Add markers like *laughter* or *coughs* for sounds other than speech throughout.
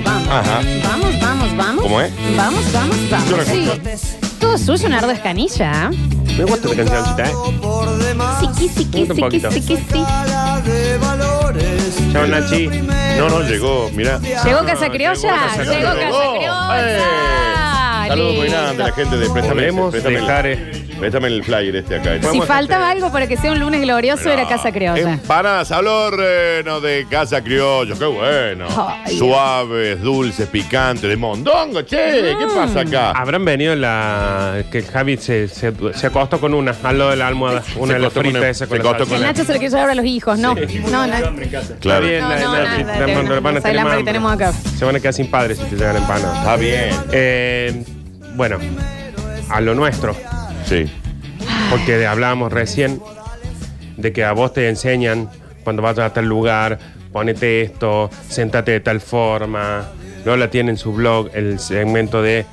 vamos, vamos. Ajá. Vamos, vamos, vamos. ¿Cómo es? Vamos, vamos, vamos. Yo la Sí. Todo suyo, Nardo Escanilla. Me gusta esta cancioncita, ¿eh? Siqui, siqui, Un siqui, poquito. siqui, sí. Chao, Nachi. No, no, llegó, mira. Llegó Casa Criolla. Llegó. Casa. Criolla. Saludos muy Listo. grandes a la gente de Préstame, Podemos préstame, dejar, el, préstame el flyer este acá. Si Podemos faltaba algo para que sea un lunes glorioso, era Casa Criolla. Empanadas sabor reno de Casa Criollo, qué bueno. Ay, Suaves, dulces, picantes, de mondongo, che, ¿qué Mm. pasa acá? Habrán venido la. que Javi se, se, se acostó con una al lado de la almohada. Una de las acostó con fritas una- esa con se la acostó salsa. El con Nacho se lo quiere llevar a los hijos, no. No, no. Claro. bien. No, la- no, la- nada, la- te- van a no, tener no, más el hambre que hambre. tenemos acá. Se van a quedar sin padres si te llegan empanadas. Está bien. Eh, bueno, a lo nuestro. Sí. Porque hablábamos recién de que a vos te enseñan cuando vas a tal lugar, ponete esto, sentate de tal forma. Lola tiene en su blog el segmento de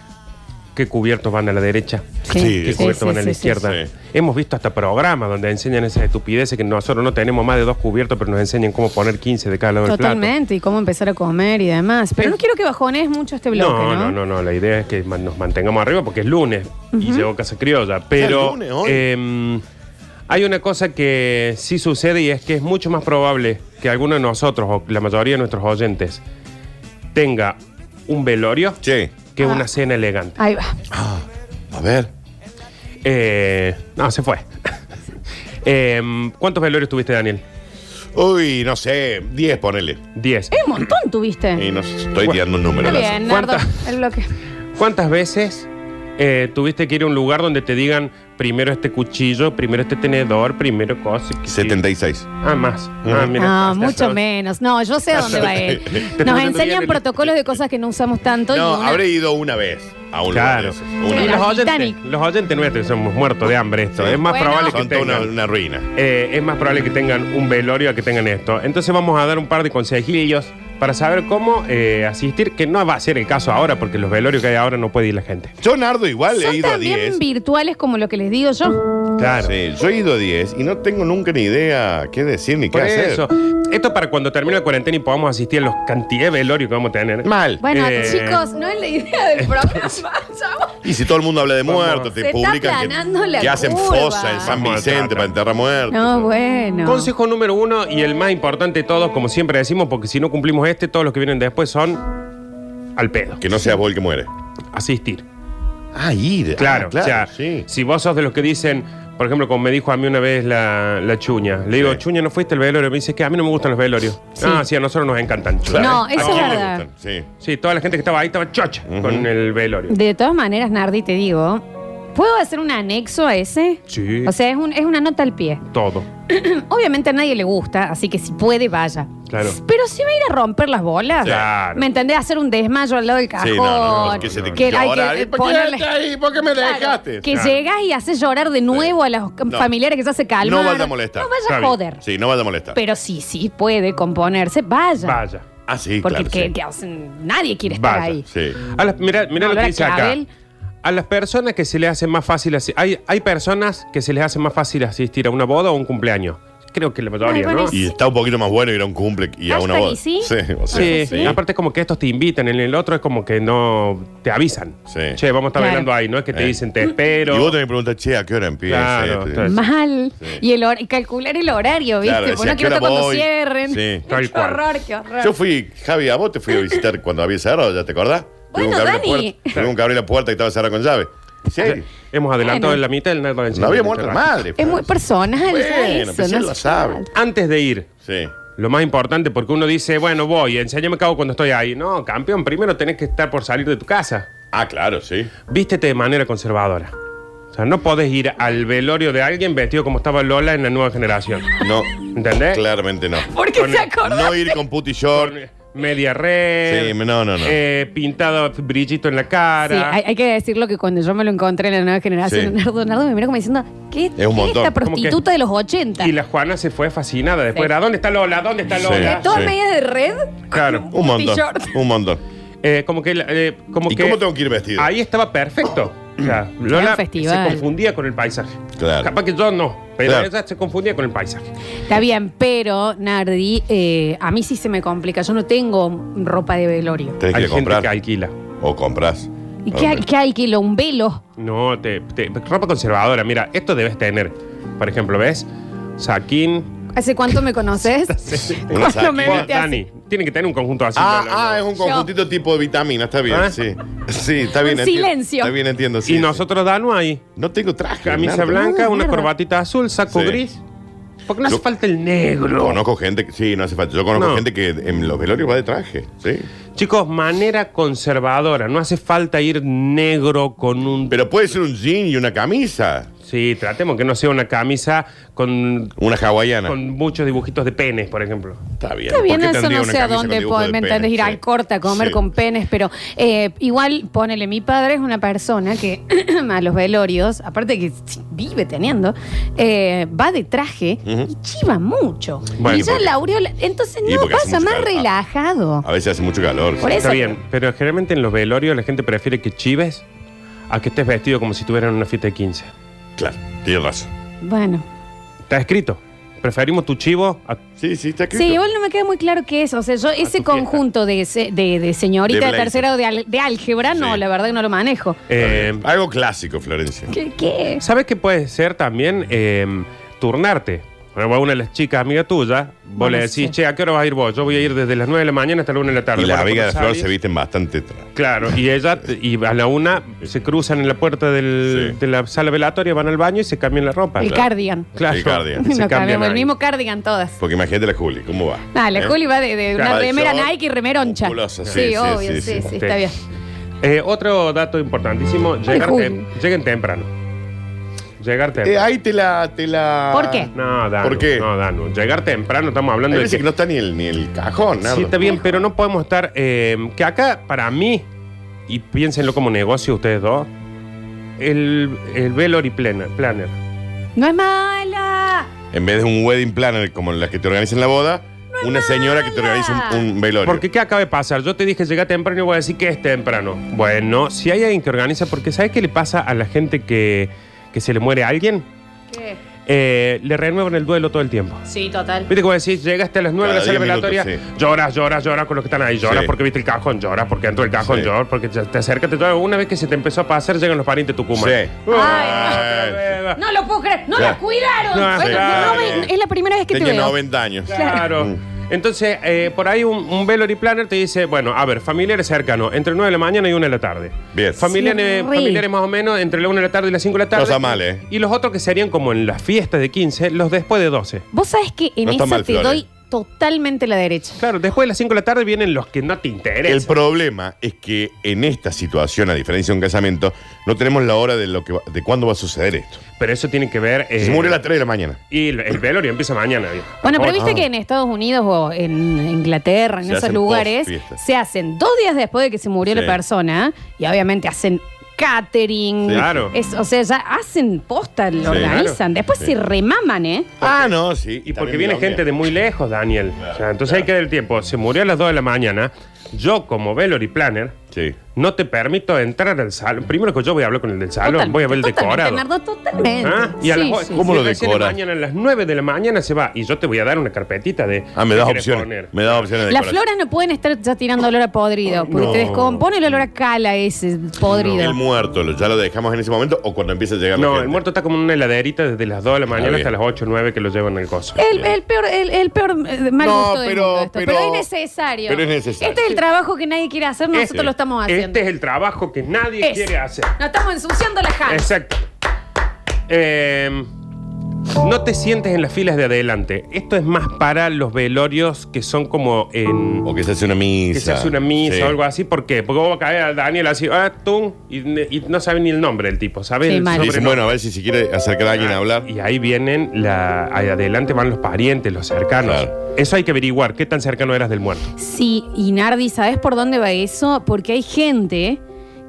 qué cubiertos van a la derecha, Sí, qué sí, cubiertos van a la sí, izquierda. sí. Hemos visto hasta programas donde enseñan esas estupideces que nosotros no tenemos más de dos cubiertos, pero nos enseñan cómo poner 15 de cada lado del plato. Totalmente, y cómo empezar a comer y demás. Pero no quiero que bajones mucho este bloque, ¿no? No, no, no, no. La idea es que man- nos mantengamos arriba porque es lunes y llegó Casa Criolla. Pero lunes hoy? em, hay una cosa que sí sucede y es que es mucho más probable que alguno de nosotros o la mayoría de nuestros oyentes tenga un velorio Che. Que Ah. una cena elegante. Ahí va. A ver. Eh, no, se fue. *laughs* Em, ¿Cuántos velorios tuviste, Daniel? Uy, no sé, 10 ponele. Diez. Eh, un montón tuviste. Y no sé, estoy tirando un número. Está al bien. Nardo, ¿Cuánta? el bloque. ¿Cuántas veces eh, tuviste que ir a un lugar donde te digan primero este cuchillo, primero este tenedor, primero cosa? que- 76. Ah, más. Ah, mira. No, Hasta- mucho menos. No, yo sé a dónde va él. *laughs* Nos enseñan protocolos de cosas que no usamos tanto. y No, una- habré ido una vez a un lugar Claro. de esos. Y Una Sí, vez. los oyentes, Titanic. los oyentes nuestros somos muertos de hambre esto. Sí. Es más Bueno. probable que Son toda una, tengan. una ruina. eh, es más probable que tengan un velorio a que tengan esto. Entonces vamos a dar un par de consejillos para saber cómo eh, asistir, que no va a ser el caso ahora, porque los velorios que hay ahora no puede ir la gente. Yo, Nardo, igual he Son ido a también 10. virtuales como lo que les digo yo. Claro. Sí, yo he ido a 10 y no tengo nunca ni idea qué decir ni qué Por hacer. eso, esto para cuando termine la cuarentena y podamos asistir a los cantidad de velorios que vamos a tener. Mal. Bueno, Eh, chicos, no es la idea del programa. *laughs* chavos. Y si todo el mundo habla de muertos, te está publican aplanando que, la que hacen curva. fosa en San Vamos a Vicente tratar. para enterrar muertos. No, bueno. Consejo número uno y el más importante de todos, como siempre decimos, porque si no cumplimos este, todos los que vienen después son al pedo. Que no sea vos el que muere. Asistir. Ah, ir. Claro, Ah, claro, o sea, sí. si vos sos de los que dicen, por ejemplo, como me dijo a mí una vez la, la chuña, le digo, Sí. chuña, ¿no fuiste al velorio? Me dice que a mí no me gustan los velorios. Sí. Ah, sí, a nosotros nos encantan. No, ¿A eso quién es le verdad. gustan? Sí. Sí, toda la gente que estaba ahí estaba chocha con el velorio. De todas maneras, Nardi, te digo, ¿puedo hacer un anexo a ese? Sí, O sea, es, un- es una nota al pie. todo. *clears throat* Obviamente a nadie le gusta, así que si puede, vaya. Claro. Pero si va a ir a romper las bolas. Claro. ¿Me entendés? Hacer un desmayo al lado del cajón. Sí, no, no, que se te que hay que ¿Y ¿Por qué ponerle- estás ahí? ¿Por qué me Claro, dejaste? que Claro. llegas y haces llorar de nuevo a los familiares que ya se calman. No vaya a molestar. No vaya a joder. Sí, no vaya a molestar. Pero sí, sí puede componerse, vaya. Vaya. ah, sí, Porque claro. que- sí. que, o sea, nadie quiere estar Vaya. ahí. Sí. Mira mira lo que dice acá. clavel. A las personas que se les hace más fácil así. Hay, hay personas que se les hace más fácil asistir a una boda o un cumpleaños. Creo que la mayoría, Ay, ¿no? Y está un poquito más bueno ir a un cumple y a una Hashtag boda. y sí. Sí, o sea, Sí, sí. aparte es como que estos te invitan, en el otro es como que no te avisan. Sí. Che, vamos a estar Claro. bailando ahí, no es que te Eh. dicen te espero. Y vos también preguntas, che, ¿a qué hora empieza? Claro, Este, entonces- Mal. Sí. Y, el hor- y calcular el horario, ¿viste? Claro, Porque decía, no quiero ¿a qué estar hora cuando voy? cierren. Sí. Tal qué cual. horror, qué horror. Yo fui, Javi, a vos te fui a visitar cuando había cerrado, ¿ya te acordás? Bueno, Tuvimos que Dani. puerta- Tuvimos que abrir la puerta y estaba cerrada con llave. Sí. Hemos adelantado Bueno. en la mitad del Nardo No había muerto madre. Es muy personal. ya Bueno, eso, pero si no él lo hace sabe. falta. Antes de ir, Sí. lo más importante, porque uno dice, bueno, voy, enséñame cabo cuando estoy ahí. No, campeón, primero tenés que estar por salir de tu casa. Ah, claro, sí. Vístete de manera conservadora. O sea, no podés ir al velorio de alguien vestido como estaba Lola en la nueva generación. No. ¿Entendés? Claramente no. ¿Por qué se acordó? No ir con puti short. Media red. Sí, no, no, no. eh, pintado brillito en la Sí, cara. hay, hay que decirlo que cuando yo me lo encontré en la nueva generación, Sí. Nardo, Nardo me miró como diciendo, ¿qué Es un montón. esta Como que- prostituta de los 80? Y la Juana se fue fascinada. Después Sí. era, ¿dónde está Lola? ¿Dónde está Sí. Lola? ¿Toda Sí. media de red? Claro. Un montón. T-shirt. Un montón. Eh, como que, eh, como ¿Y que cómo tengo que ir vestido? ahí estaba perfecto. O sea, Lola se festival. confundía con el paisaje. Claro. Capaz que yo no, pero Claro. ella se confundía con el paisaje. Está bien, pero Nardi, eh, a mí sí se me complica. Yo no tengo ropa de velorio. Tenés que Hay ir a gente comprar. que alquila. O compras. ¿Y qué, qué alquilo? ¿Un velo? No, te, te- ropa conservadora. Mira, esto debes tener. Por ejemplo, ¿ves? Saquín. ¿Hace cuánto me *laughs* conoces? Una Cuando me saquina. viste así. Dani, tiene que tener un conjunto así. Ah, no, no, no. ah, es un conjuntito tipo de vitamina, está bien, ¿Ah? sí. Sí, está bien. Entiendo. silencio. Está bien, entiendo. sí, y sí. nosotros, Danu, ahí. No tengo traje. Camisa Nardo. blanca, una mierda. corbatita azul, saco Sí. gris. Porque no hace falta el negro. Conozco gente que. Sí, no hace falta. Yo conozco No. gente que en los velorios va de traje. Sí. Chicos, manera conservadora. No hace falta ir negro con un. Pero puede ser un jean y una camisa. Sí, tratemos que no sea una camisa con, Una hawaiana. con muchos dibujitos de penes, por ejemplo. Está bien. Está bien, ¿Por qué eso no una sé a dónde puedo, ¿me entendés? Ir Sí. al corte a comer Sí. con penes, pero eh, igual, ponele, mi padre es una persona que *clears throat* a los velorios, aparte que vive teniendo, eh, va de traje y chiva mucho. Bueno, y ya porque- la aureola, entonces no pasa más calor. relajado. A veces hace mucho calor. Por sí. eso- Está bien, pero generalmente en los velorios la gente prefiere que chives a que estés vestido como si estuvieran en una fiesta de 15. Claro, tienes razón. Bueno. Está escrito. Preferimos tu chivo a Sí, sí, está escrito. Sí, igual no me queda muy claro qué es. O sea, yo ese tu conjunto de, se- de, de señorita De de, blazer. tercera o de, al- de álgebra, no, Sí. la verdad que no lo manejo. Eh, Algo clásico, Florencia. ¿Qué? qué? ¿Sabes qué puede ser también? Eh, turnarte. Bueno, va una de las chicas amiga tuya, vos Bueno, le decís, sí. che, ¿a qué hora vas a ir vos? Yo voy a ir desde las 9 de la mañana hasta la 1 de la tarde. Y las amigas de Flor se visten bastante. tra- Claro, y ella, y a la una se cruzan en la puerta del- Sí. de la sala velatoria, van al baño y se cambian la ropa. El cardigan. Claro, El cardigan. se Nos cambian el mismo cardigan todas. Porque imagínate la Juli, ¿cómo va? Ah, la ¿Eh? Juli va de, de una remera short, Nike y remeroncha. Sí, sí, sí, obvio, sí, sí, sí. sí, Sí. está bien. Eh, otro dato importantísimo, llegar tem- lleguen temprano. Llegar temprano. Eh, ahí te la, te la. ¿Por qué? No, Danu. ¿Por qué? No, Danu. Llegar temprano, estamos Hay hablando de veces que... que no está ni el, ni el cajón, nada. Sí, está bien, pero no podemos estar... eh, que acá, para mí, y piénsenlo como negocio ustedes dos, el, el Velory Planner. planner. No es mala. En vez de un wedding planner como las que te organizan la boda, una señora que te organiza un, un velorio. Porque ¿qué acaba de pasar? Yo te dije llega temprano y voy a decir que es temprano. Bueno, si hay alguien que organiza, porque ¿sabes qué le pasa a la gente que, que se le muere a alguien? ¿Qué? Eh, le renuevan el duelo todo el tiempo. Sí, total. Viste vos decís, llegaste a las 9 de la sala 10 minutos, velatoria, sí. lloras, lloras, lloras con los que están ahí, lloras Sí. porque viste el cajón, lloras porque entró el cajón, Sí. lloras porque ya te acercas, te lloras. Una vez que se te empezó a pasar, llegan los parientes de Tucumán. Sí. Ah, No lo puedo creer. No lo cuidaron. No, Bueno, claro. no me- es la primera vez que te Tenía veo. 90 años. Claro. Mm. Entonces, eh, por ahí un, un Velory Planner te dice, bueno, a ver, familiares cercanos, entre 9 de la mañana y 1 de la tarde. Bien. Familiares, Sí, re. familiares más o menos entre la 1 de la tarde y las 5 de la tarde. No está mal, ¿eh? Y los otros que serían como en las fiestas de 15, los después de 12. Vos sabés que en No está esa mal, te Flores. doy totalmente la derecha. Claro, después de las 5 de la tarde vienen los que no te El interesan. problema es que en esta situación, a diferencia de un casamiento, no tenemos la hora de lo que va- de cuándo va a suceder esto. Pero eso tiene que ver... eh, Se murió a las 3 de la mañana. Y el, el velorio empieza mañana. Bueno, pero Oh, viste ah. que en Estados Unidos o en Inglaterra, en Se esos hacen lugares, post-fiesta. se hacen dos días después de que se murió Sí. la persona y obviamente hacen catering. Claro. Es- o sea, ya hacen posta, lo Sí. organizan. Después Sí. se remaman, ¿eh? Ah, no, sí. Y porque viene gente de muy lejos, Daniel. Claro, o sea, entonces claro. hay que dar el tiempo. Se murió a las 2 de la mañana. Yo, como Velory Planner, Sí. no te permito entrar al salón. Primero que yo voy a hablar con el del salón, Totalmente, voy a ver el totalmente, decorado. Nardo, totalmente. ¿Ah? Y a Sí, las sí, ¿Cómo y lo recién decoras? mañana a las 9 de la mañana se va. Y yo te voy a dar una carpetita de. Ah, me ¿qué das opciones. poner? Me das opciones de Las decoración. floras no pueden estar ya tirando olor a podrido, porque No. te descompone el olor a cala ese podrido. El muerto, lo- ¿ya lo dejamos en ese momento o cuando empieza a llegar la No, gente? el muerto está como en una heladerita desde las 2 de la mañana bien. hasta las 8 o 9 que lo llevan en el coso. El, el peor, el, el peor eh, mal No, gusto del pero- mundo esto. pero- Pero, es necesario. pero es necesario. Este es el trabajo que nadie quiere hacer, nosotros Este- lo estamos haciendo. Este es el trabajo que nadie quiere hacer. Nos estamos ensuciando la jala. Exacto. Eh, no te sientes en las filas de adelante. Esto es más para los velorios que son como en. O que se hace una misa. Que se hace una misa Sí. o algo así. ¿Por qué? Porque vos vas a caer a Daniel así, ah, tú, y, y no sabe ni el nombre del tipo, ¿sabes? Sí, El mal. Dicen, sobrenombre. bueno, a ver si se quiere acercar a alguien a hablar. Y ahí vienen, la, ahí adelante van los parientes, los cercanos. Claro. Eso hay que averiguar, qué tan cercano eras del muerto. Sí, y Nardi, ¿sabes por dónde va eso? Porque hay gente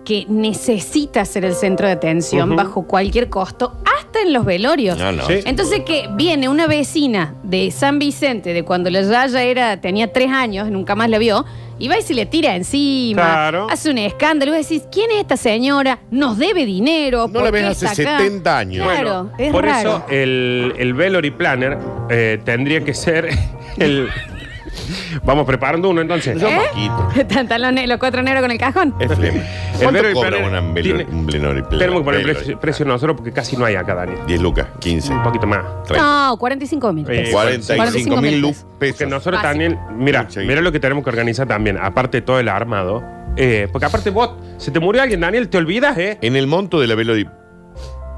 que necesita ser el centro de atención Ujú. bajo cualquier costo, hasta en los velorios. No, no. Sí. Entonces que viene una vecina de San Vicente, de cuando la Yaya era, tenía tres años, nunca más la vio, y va y se le tira encima, Claro. hace un escándalo, y vos decís, ¿quién es esta señora? Nos debe dinero. No ¿por la qué ves hace está acá?". 70 años. Claro, es por raro. eso el, el Velory Planner eh, tendría que ser el. *laughs* Vamos preparando uno entonces. Yo ¿Eh? Paquito. *laughs* Están los, cuatro negros con el cajón. Es flema. El ¿Cuánto cobra tiene- un Planner? Tenemos que poner Velory precio, nosotros porque casi no hay acá, Dani. 10 lucas, 15. Un poquito más. 30. No, 45 mil Eh, pesos. 45 mil lu- pesos. Que pesos. nosotros Básico. también, mira, mira guita. lo que tenemos que organizar también, aparte de todo el armado. eh, porque aparte vos, se te murió alguien, Daniel, te olvidas, ¿eh? En el monto de la Velory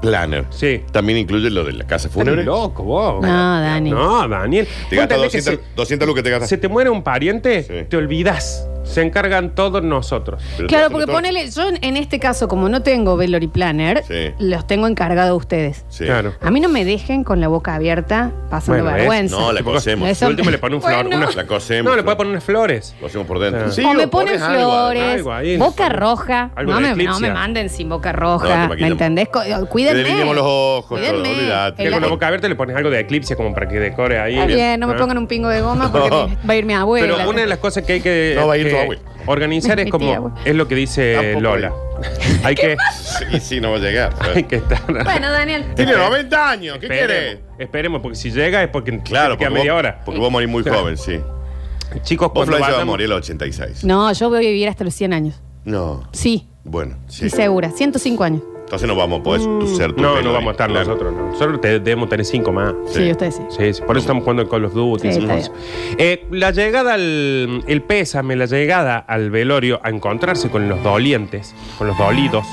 Planner, Sí. también incluye lo de la casa Estás fúnebre. loco vos. No, Dani. No, Daniel. Te gastas entendés que 200, 200 lucas, te gastas. Se te muere un pariente, Sí. te olvidas. Se encargan todos nosotros. Pero Claro, porque todo. ponele, yo en- este caso, como no tengo Velory Planner, Sí. los tengo encargados a ustedes. Sí. Claro. A mí no me dejen con la boca abierta pasando Bueno, vergüenza. No, la cosemos. Eso- Por último le pone un flor. Bueno. La cosemos. No, le puede poner unas flores. Lo hacemos por dentro. Sí, o me ponen pones algo, flores, algo ahí, boca algo- roja. algo No de me, no me manden sin boca No, roja. ¿Me maquillamos. entendés? Co- Cuídenme. Te delineamos los ojos, Cuídenme. Que El- con la boca abierta le pones algo de eclipse como para que decore ahí. Está bien, no me Ah. pongan un pingo de goma porque No. va a ir mi abuela. Pero una de las cosas que hay que, No va a ir que tu abuela. organizar es *laughs* Mi como tía, güey. es lo que dice Tampoco Lola. hay *laughs* que *laughs* Sí, sí, no va a llegar. hay que estar Bueno, Daniel. Tiene 90 años, ¿qué quieres? Esperemos, esperemos, porque si llega es porque Claro, queda porque media vos, hora. porque vos morís muy joven, sí. Chicos, Vos, cuando Florencia, vas a morir a los 86. No, yo voy a vivir hasta los 100 años. No. Sí, Bueno, sí. sí, segura. 105 años. Entonces no vamos a poder tu- ser tu No, no vamos a estar nosotros. No. Nosotros te- debemos tener cinco más. Sí, ustedes sí. Sí, sí, por eso estamos jugando en Call of Duty. y Sí, esas está cosas. Eh, la llegada al. El pésame, la llegada al velorio a encontrarse con los dolientes, con los dolidos.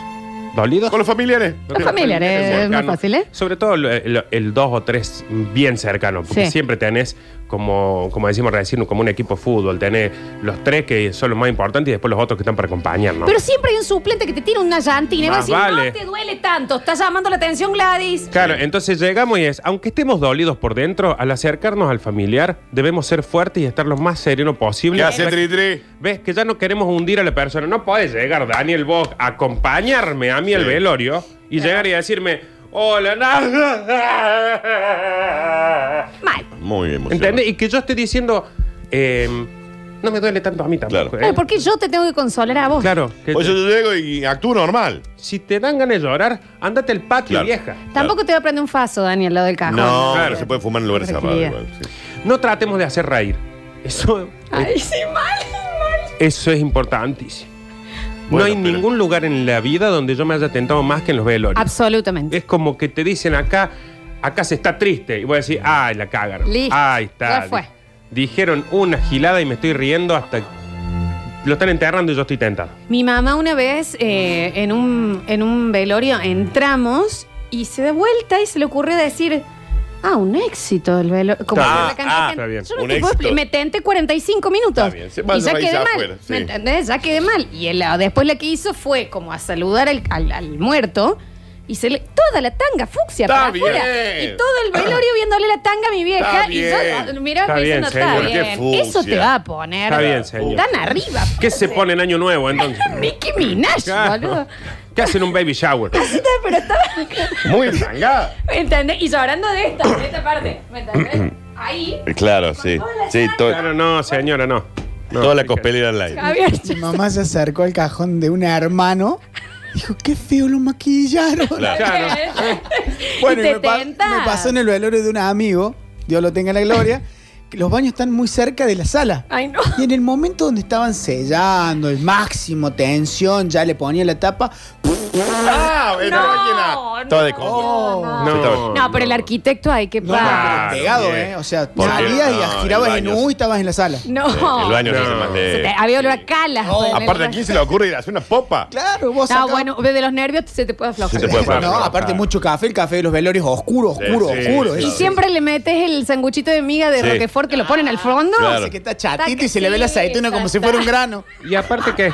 ¿Dolidos? Con los familiares. Los familiares, es más cercanos. fácil, ¿eh? Sobre todo el, el- el dos o tres bien cercanos, porque Sí. siempre tenés, como, como decimos recién, como un equipo de fútbol, tenés los tres que son los más importantes y después los otros que están para acompañarnos. Pero siempre hay un suplente que te tira una llantina y va a Más decir, vale. no te duele tanto, estás llamando la atención Gladys. Claro, entonces llegamos y es, aunque estemos dolidos por dentro, al acercarnos al familiar, debemos ser fuertes y estar lo más sereno posible. ¿Qué hace ¿Ves- Tri Tri? ¿Ves? Que ya no queremos hundir a la persona. No puede llegar Daniel Bock a acompañarme a mí al Sí. velorio y llegar y decirme, hola, na-". Mal. Muy emocionante. ¿Entendés? Y que yo esté diciendo, eh, no me duele tanto a mí tampoco. Claro. ¿eh? Ay, ¿Por qué yo te tengo que consolar a vos? Claro. que Por eso yo llego y actúo normal. si te dan ganas de llorar, ándate al patio, Claro. vieja. Tampoco te va a prender un faso, Daniel, lo del cajón. No, Claro. no se puede fumar en lugares cerrados. Tranquilidad. igual, sí. No tratemos de hacer reír. Eso, Ay, sí, mal, mal. eso es importantísimo. Bueno, no hay pero- ningún lugar en la vida donde yo me haya tentado más que en los velorios. Absolutamente. Es como que te dicen acá, acá se está triste. Y voy a decir, ay, la cagaron. Listo, Ahí está. ya fue. Dijeron una gilada y me estoy riendo hasta. Lo están enterrando y yo estoy tentado. Mi mamá una vez eh, en, un, en un velorio entramos y se da vuelta y se le ocurrió decir, ah, un éxito el velorio. Como Está la cantidad Ah, de está bien. Yo no Un te puedo éxito. expli- Me tenté 45 minutos. Está bien. Se Y ya quedé mal. afuera, sí. ¿Me entendés? Ya quedé mal. Y ah, después lo que hizo fue como a saludar al, al- al muerto. Y se le. Toda la tanga fucsia Está para afuera. bien. Y todo el velorio viéndole la tanga a mi vieja. Está y yo bien. mirá Está que bien, eso no está señor, qué bien. fucsia. Eso te va a poner. Está bien, señor. Tan arriba. ¿Qué se pone en Año Nuevo entonces? *laughs* Nicki Minaj, Claro. boludo. ¿Qué hacen un baby shower? Así está, pero estaba. Muy tangada. ¿Me entendés? Y llorando de esta, de esta parte. ¿Me entendés? Ahí. *clears throat* Claro, sí. Sí, to- Claro, no, señora, no. No, toda la fíjate. cospelera al aire. Javier. Mi mamá se acercó al cajón de un hermano. Dijo, qué feo lo maquillaron. Claro. *laughs* Bueno, Y me, pa- me pasó en el velorio de un amigo, Dios lo tenga en la gloria, los baños están muy cerca de la sala. Ay, no. Y en el momento donde estaban sellando, el máximo tensión, ya le ponía la tapa. Ah, bueno, No, máquina. no, Toda de no, coño. No, No, pero el arquitecto hay que No, pagar. Pegado, bien. ¿eh? O sea, salías no, y girabas en U y estabas en la sala. No. Sí, el baño No. más Se te- de. había olor a calas. No. Aparte, ¿a quién se le ocurre ir a hacer una popa? Claro, vos No, bueno, de los nervios se te puede aflojar. Se te puede Claro. No, aparte mucho café, el café de los velorios oscuro, oscuro, sí, oscuro. sí, Y siempre le metes el sanguchito de miga de. Roquefort porque lo ponen al fondo. Claro. Que está chatito Está y se le ve la sí, aceituna como si fuera un grano. Y aparte que,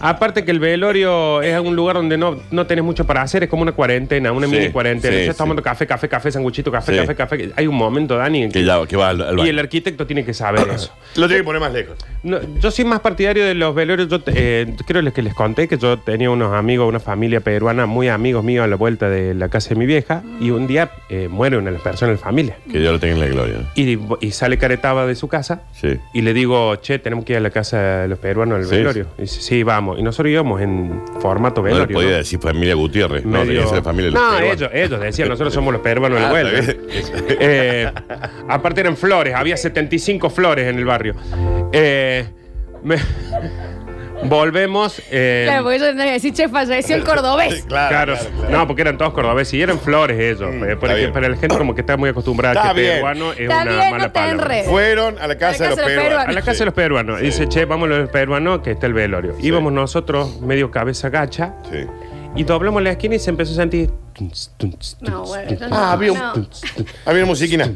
aparte que el velorio es un lugar donde no, no tenés mucho para hacer, es como una cuarentena, una Sí, mini cuarentena. sí, Estás sí. tomando café, café, café, sanguchito, café, Sí. café, café. Hay un momento, Dani, en que, Que, ya, que va al, al y baño. el arquitecto tiene que saber *coughs* eso. Lo tiene que poner más lejos. No, yo soy más partidario de los velorios. Yo eh, creo que les conté que yo tenía unos amigos, una familia peruana, muy amigos míos a la vuelta de la casa de mi vieja, y un día eh, muere una de las personas de la familia. Que Dios lo tenga en la gloria. Y, y sale Caretaba de su casa Sí. y le digo, che, tenemos que ir a la casa de los peruanos al Sí. velorio. Y dice, sí, vamos. Y nosotros íbamos en formato No le velorio. podía ¿no? decir familia Gutiérrez. No, tenía que ser familia de los no peruanos. ellos, ellos decían, nosotros somos los peruanos de la Ah, está bien. Eh, aparte eran flores, había 75 flores en el barrio. Eh, me- volvemos. eh, Claro, porque yo tendría que decir, che, falleció el cordobés. Claro, Claro, claro, claro. no, porque eran todos cordobeses y eran flores ellos. Mm, eh, está porque bien. para la gente como que está muy acostumbrada Está a que bien. peruano es Está una bien, mala no te palabra. enredes. Fueron a la casa, A la de los casa de los peruanos. peruanos. A la casa de los peruanos. Sí. Dice, che, vamos a los peruanos que está el velorio. Íbamos nosotros medio cabeza gacha Sí. y doblamos la esquina y se empezó a sentir. No, bueno, yo no- Ah, había un- no. Había una musiquina.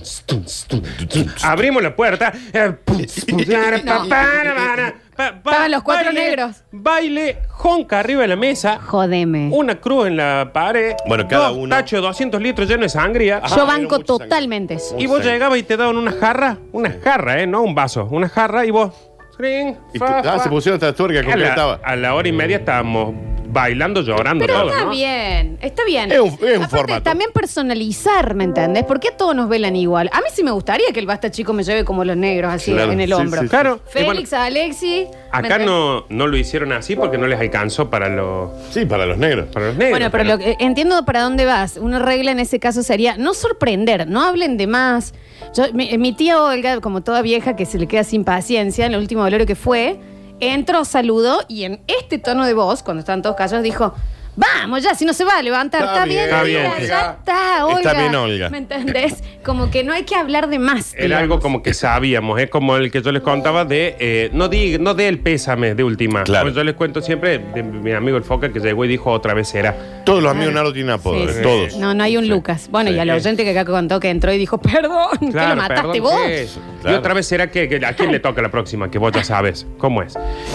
Abrimos la puerta. eh, *laughs* Estaban los cuatro Baile, negros. Baile, jonca arriba de la mesa. Jodeme. Una cruz en la pared. Bueno, cada dos uno- tachos de 200 litros lleno de sangría. Ajá. Yo Ah, banco sangre. totalmente eso. Y vos llegabas y te daban una jarra, una jarra, ¿eh? No un vaso, una jarra y vos. ring, Y fa, ah, fa. se pusieron hasta tuerca a, la, completaba. a la hora y media estábamos bailando, llorando Pero todos, está ¿no? bien, está bien. Es un- es un Aparte, formato. También personalizar, ¿me entendés? ¿Por qué todos nos velan igual? A mí sí me gustaría que el basta chico me lleve como los negros, así Claro, en el sí, hombro. sí, sí. Claro. y Félix, Alexi. ¿me acá entendés? no, no lo hicieron así porque no les alcanzó para los, Sí, para los negros. para los negros. Bueno, pero lo que- entiendo para dónde vas. Una regla en ese caso sería no sorprender, no hablen de más. Yo, mi, mi tía Olga, como toda vieja que se le queda sin paciencia, en el último velorio que fue, entró, saludó y en este tono de voz, cuando estaban todos callados, dijo. Vamos ya, si no se va a levantar. Está Está, bien, bien, está Olga, bien, ya sí. está, Olga. Está bien, Olga. ¿Me entendés? Como que no hay que hablar de más. Era digamos. algo como que sabíamos, es como el que yo les contaba de, eh, no di, no dé el pésame de última. Claro. Pues yo les cuento siempre de mi amigo el Foca que llegó y dijo otra vez era. Todos los amigos Nardo tienen apodo, Sí, sí. todos. No, no hay un Sí. Lucas. Bueno, Sí. y al oyente que acá contó que entró y dijo, perdón, que lo mataste perdón, vos. Claro. Y otra vez será que, que a quién le toca la próxima, que vos ya sabes cómo es.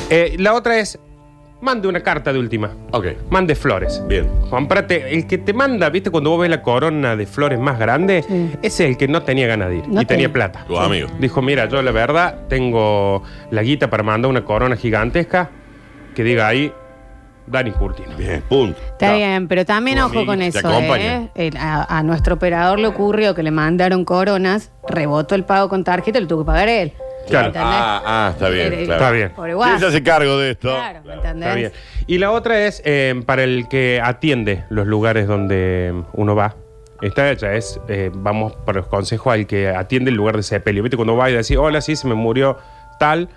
Eh, la otra es, mande una carta de última. Ok, Mande flores. bien. Comprate, el que te manda, viste, cuando vos ves la corona de flores más grande, Sí. ese es el que no tenía ganas de ir No y tenía tenía. plata. Tu amigo. Dijo, mira, yo la verdad tengo la guita para mandar una corona gigantesca que diga ahí Dani Curtino. Bien, punto. Está bien, pero también Tu ojo con te eso. acompaña. ¿eh? El- a, a nuestro operador le ocurrió que le mandaron coronas, rebotó el pago con tarjeta y lo tuvo que pagar él. Claro. ¿Entendés? Ah, ah, está bien. Eh, claro. Está bien. Por igual. ¿Quién se hace cargo de esto? Claro, ¿me entendés? Está bien. Y la otra es eh, para el que atiende los lugares donde uno va. Está hecha, es, eh, vamos por los consejos al que atiende el lugar de sepelio. ¿Viste? Cuando va y decís, hola, sí, se me murió tal,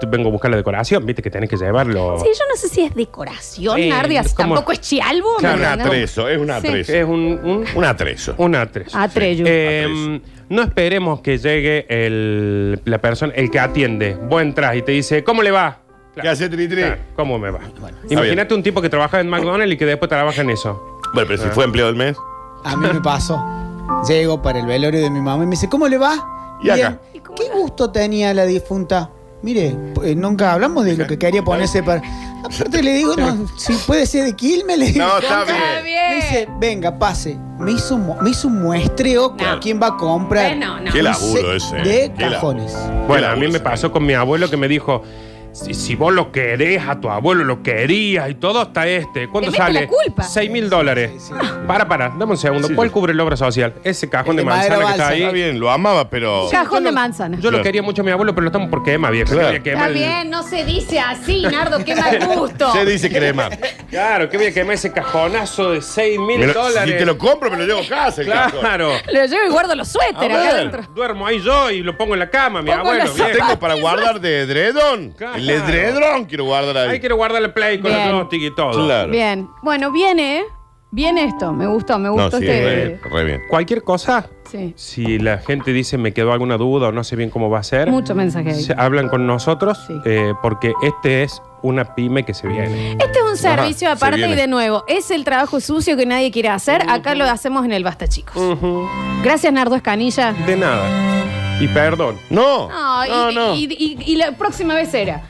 te vengo a buscar la decoración, ¿viste? Que tenés que llevarlo. Sí, yo no sé si es decoración, Eh, Nardias. ¿cómo? Tampoco es chialbo. Es ¿me un entendés? atrezo, es un Sí. atrezo. Es un, un, Un atrezo. un atrezo. Atreyu. Eh, no esperemos que llegue el, la persona, el que atiende. Vos entras y te dice, ¿cómo le va? ¿Qué hace tri tri? Claro, ¿Cómo me va? Imagínate un tipo que trabaja en McDonald's y que después trabaja en eso. Bueno, pero si fue empleo del mes. A mí me pasó. Llego para el velorio de mi mamá y me dice, ¿cómo le va? ¿Y acá? ¿Qué gusto tenía la difunta? Mire, eh, nunca hablamos de lo que quería ponerse para. Aparte le digo, no, si puede ser de Quilmes, le digo. No, está Está bien. bien. Me dice, venga, pase. Me hizo, me hizo un muestreo con No. quién va a comprar. Eh, no, no. Qué laburo ese. De Qué cajones. Bueno, a mí me pasó con mi abuelo que me dijo, si, si vos lo querés, a tu abuelo lo querías y todo hasta este. ¿Cuánto Te mete sale? la culpa. 6 mil dólares. Sí, sí. Para, para, dame un segundo. Sí, ¿Cuál cubre la obra social? Ese cajón El de de madera manzana que está balsa. ahí. Está bien, lo amaba, pero. Cajón de manzana. Yo lo Claro. quería mucho a mi abuelo, pero lo estamos por quemar, viejo. Claro. Que quemar Está el- bien, no se dice así, Nardo, qué mal *laughs* gusto. Se dice crema. Claro, que voy a quemar ese cajonazo de 6 mil lo- dólares. Si te lo compro, me lo llevo a casa. el cajón. Claro. Lo llevo y guardo los suéteres A acá ver. adentro. Duermo ahí yo y lo pongo en la cama, mi Pongo abuelo. los viejo. tengo para guardar de edredón. Claro. *laughs* El edredón quiero guardar ahí. Ahí quiero guardar el play con Bien. el joystick y todo. Claro. Bien. Bueno, viene, viene esto. Me gustó, me No, gustó sí, este. re, re bien. Cualquier cosa, Sí. si la gente dice me quedó alguna duda o no sé bien cómo va a ser, Mucho mensaje ahí. se hablan con nosotros Sí. eh, porque este es una pyme que se viene. Este es un servicio se aparte y de nuevo, es el trabajo sucio que nadie quiere hacer. Acá lo hacemos en el Basta, chicos. Gracias, Nardo Escanilla. De nada. Y perdón. No. No, y, no, no. y- y- y la próxima vez era.